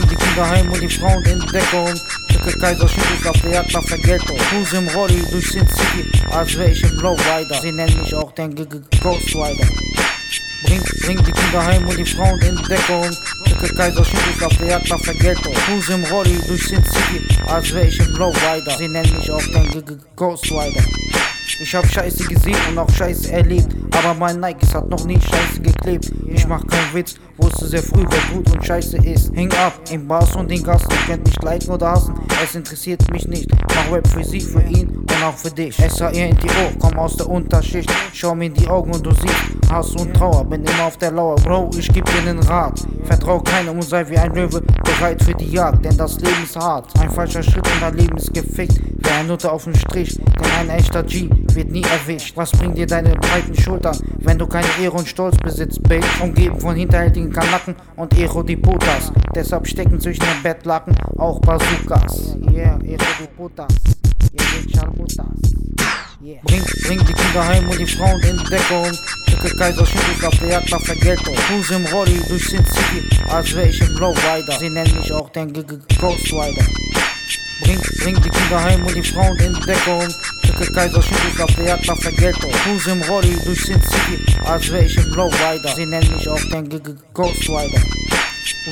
Kinder heim und die Frauen in Deckung. Schicke Kaiser Schüttel auf der Jagd nach Vergeltung. Cruise im Rolli durch Sin City, als wäre ich im Lowrider. Sie nennen mich auch den G -G Rider. Bring, die Kinder heim und die Frauen in Deckung. Schicke Kaiser Schüttel auf der Jagd nach Vergeltung. Cruise im Rolli durch Sin City, als wäre ich im Lowrider. Sie nennen mich auch den G -G. Ich hab Scheiße gesehen und auch Scheiße erlebt. Aber mein Nikes hat noch nie Scheiße geklebt. Ich mach keinen Witz, wusste sehr früh, wer gut und Scheiße ist. Häng ab in Bars und den Gassen. Könnt mich liken oder hassen, es interessiert mich nicht. Mach Rap für sie, für ihn und auch für dich. S-A-E-N-T-O, komm aus der Unterschicht. Schau mir in die Augen und du siehst Hass und Trauer. Bin immer auf der Lauer, Bro, ich geb dir nen Rat. Vertrau keinem und sei wie ein Löwe bereit für die Jagd, denn das Leben ist hart. Ein falscher Schritt und dein Leben ist gefickt. Wer ein Nutte auf dem Strich, denn ein echter G wird nie erwischt. Was bringt dir deine breiten Schultern, wenn du keine Ehre und Stolz besitzt, Babe? Umgeben von hinterhältigen Kanacken und Ero-Di-Putas. Deshalb stecken zwischen den Bettlaken auch Bazookas. Yeah, Ero-Di-Putas. Ihr seht Scharmutas. Yeah. Bring, bring die Kinder heim und die Frauen in Deckung. Schicke Kaiser Schüttel auf der Jagd nach Vergeltung. Cruise im Rolli durch Sin City, als wäre ich im Lowrider. Sie nennen mich auch den Ghost Rider. Bring, bring die Kinder heim und die Frauen in Deckung. Schicke Kaiser Schüttel auf der Jagd nach Vergeltung. Cruise im Rolli durch Sin City, als wäre ich im Lowrider. Sie nennen mich auch den Ghost Rider.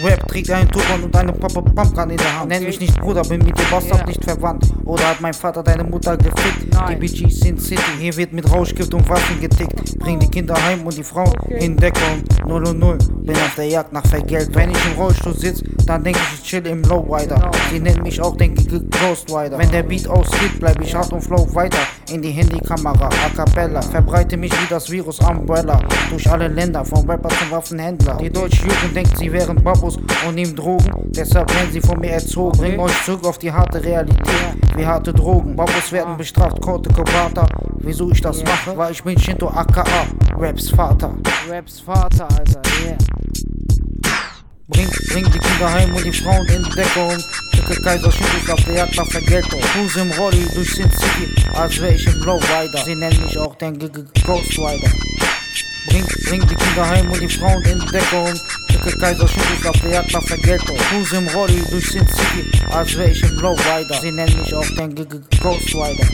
Rap trägt einen Turban und eine Papa Pumpgun in der Hand. Nenn mich nicht Bruder, bin mit dem Bastard nicht verwandt. Oder hat mein Vater deine Mutter gefickt? Die BGs sind City, hier wird mit Rauschgift und Waffen getickt. Bring die Kinder heim und die Frauen in Deckung. 0 und 0, bin auf der Jagd nach Vergeltung. Wenn ich im Rollstuhl sitz, dann denk ich, ich chill im Lowrider. Sie nennen mich auch den G -G Ghost Rider. Wenn der Beat ausgeht, bleib ich hart und flow weiter. In die Handykamera, a cappella. Verbreite mich wie das Virus Umbrella. Durch alle Länder, vom Rapper zum Waffenhändler. Die deutsche Jugend denkt, sie wären Babos und nehmen Drogen. Deshalb werden sie von mir erzogen. Bring euch zurück auf die harte Realität, wie harte Drogen. Babos werden bestraft, Korte Kobata. Wieso ich das mache? Weil ich bin Shinto aka Raps Vater. Raps Vater, Alter, yeah. Bring, bring die Kinder heim und die Frauen in Deckung. Schicke Kaiser Schüttel auf der Jagd nach Vergeltung. Cruise im Rolli durch Sin City, als wäre ich im Lowrider. Sie nennen mich auch den G -G Ghost Rider. Bring, bring die Kinder heim und die Frauen in Deckung. Schicke Kaiser Schüttel auf der Jagd nach Vergeltung. Cruise im Rolli durch Sin City, als wäre ich im Lowrider. Sie nennen mich auch den Ghost Rider.